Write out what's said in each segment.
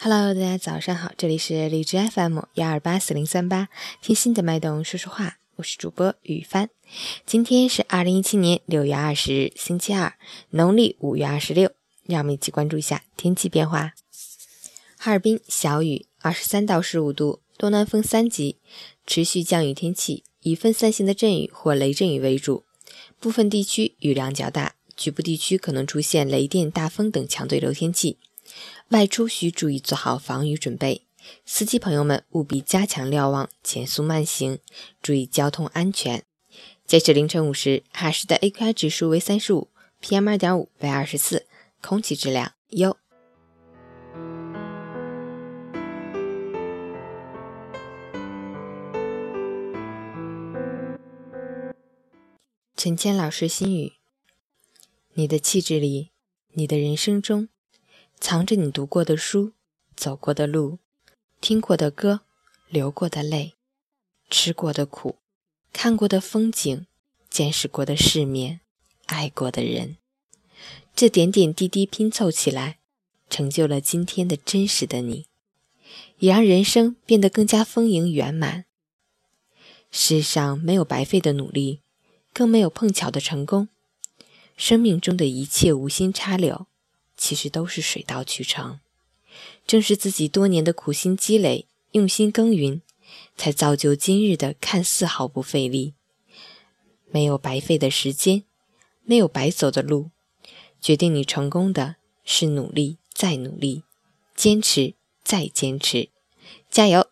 Hello，大家早上好，这里是荔枝 FM 幺二八四零三八，听心的脉动说说话，我是主播雨帆。今天是二零一七年六月二十日，星期二，农历五月二十六。让我们一起关注一下天气变化。哈尔滨小雨，二十三到十五度，东南风三级，持续降雨天气，以分散性的阵雨或雷阵雨为主，部分地区雨量较大，局部地区可能出现雷电、大风等强对流天气。外出需注意做好防雨准备，司机朋友们务必加强瞭望，减速慢行，注意交通安全。截止凌晨五时，哈市的 AQI 指数为三十五，PM 二点五为二十四，空气质量优。陈谦老师心语：你的气质里，你的人生中。藏着你读过的书、走过的路、听过的歌、流过的泪、吃过的苦、看过的风景、见识过的世面、爱过的人，这点点滴滴拼凑起来，成就了今天的真实的你，也让人生变得更加丰盈圆满。世上没有白费的努力，更没有碰巧的成功，生命中的一切无心插柳。其实都是水到渠成，正是自己多年的苦心积累、用心耕耘，才造就今日的看似毫不费力。没有白费的时间，没有白走的路，决定你成功的是努力再努力，坚持再坚持，加油！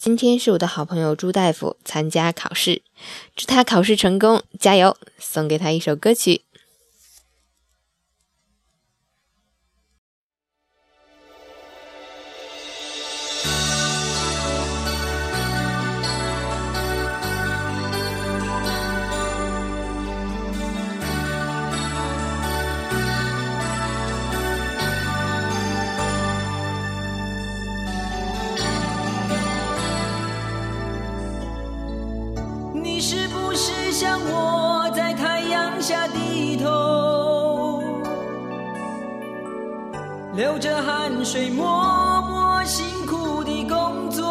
今天是我的好朋友朱大夫参加考试，祝他考试成功，加油！送给他一首歌曲。你是不是像我在太阳下低头流着汗水，默默辛苦的工作。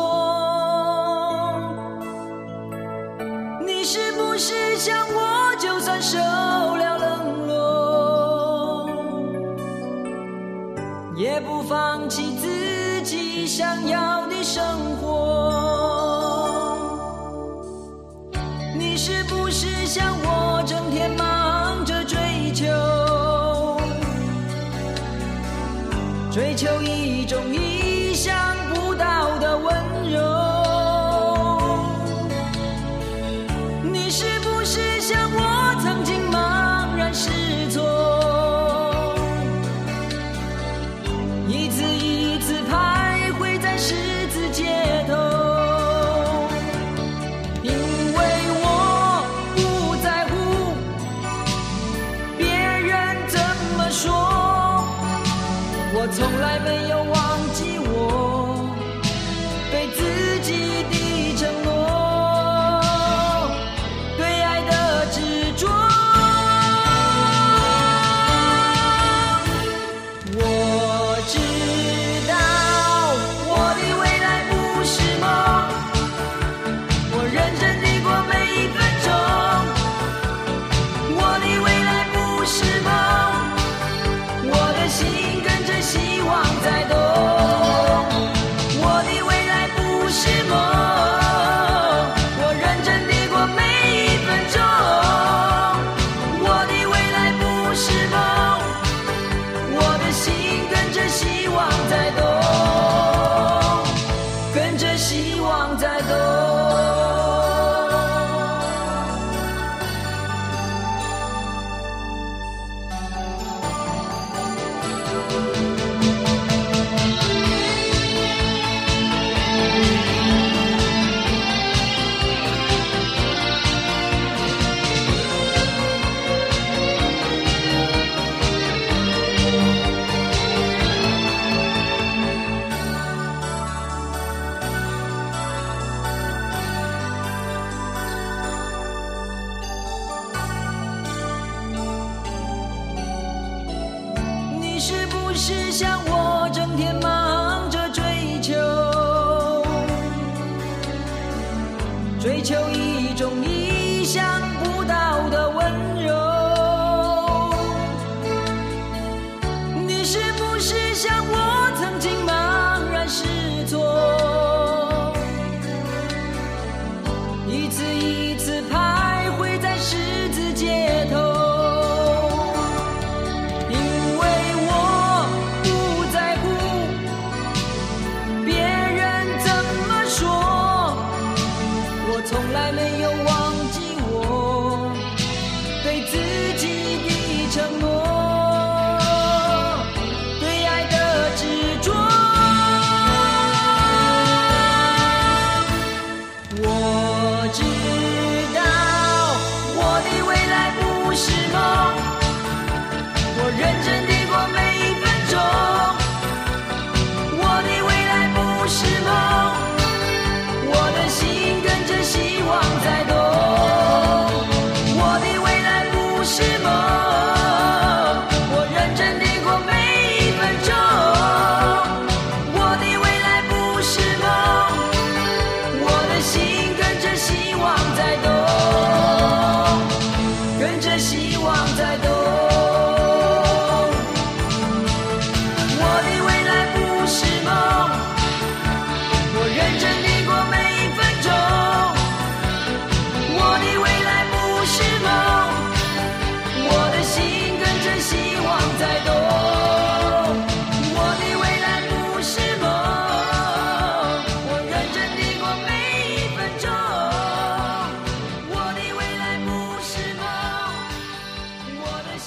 你是不是像我，就算受了冷落，也不放弃自己想要像我，整天忙着追求？追求一种我从来没有忘记我对自己的你是不是像我整天忙着追求？追求一种意想不到的温柔。你是不是像我曾经茫然失措？一次一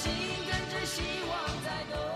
心跟着希望在动。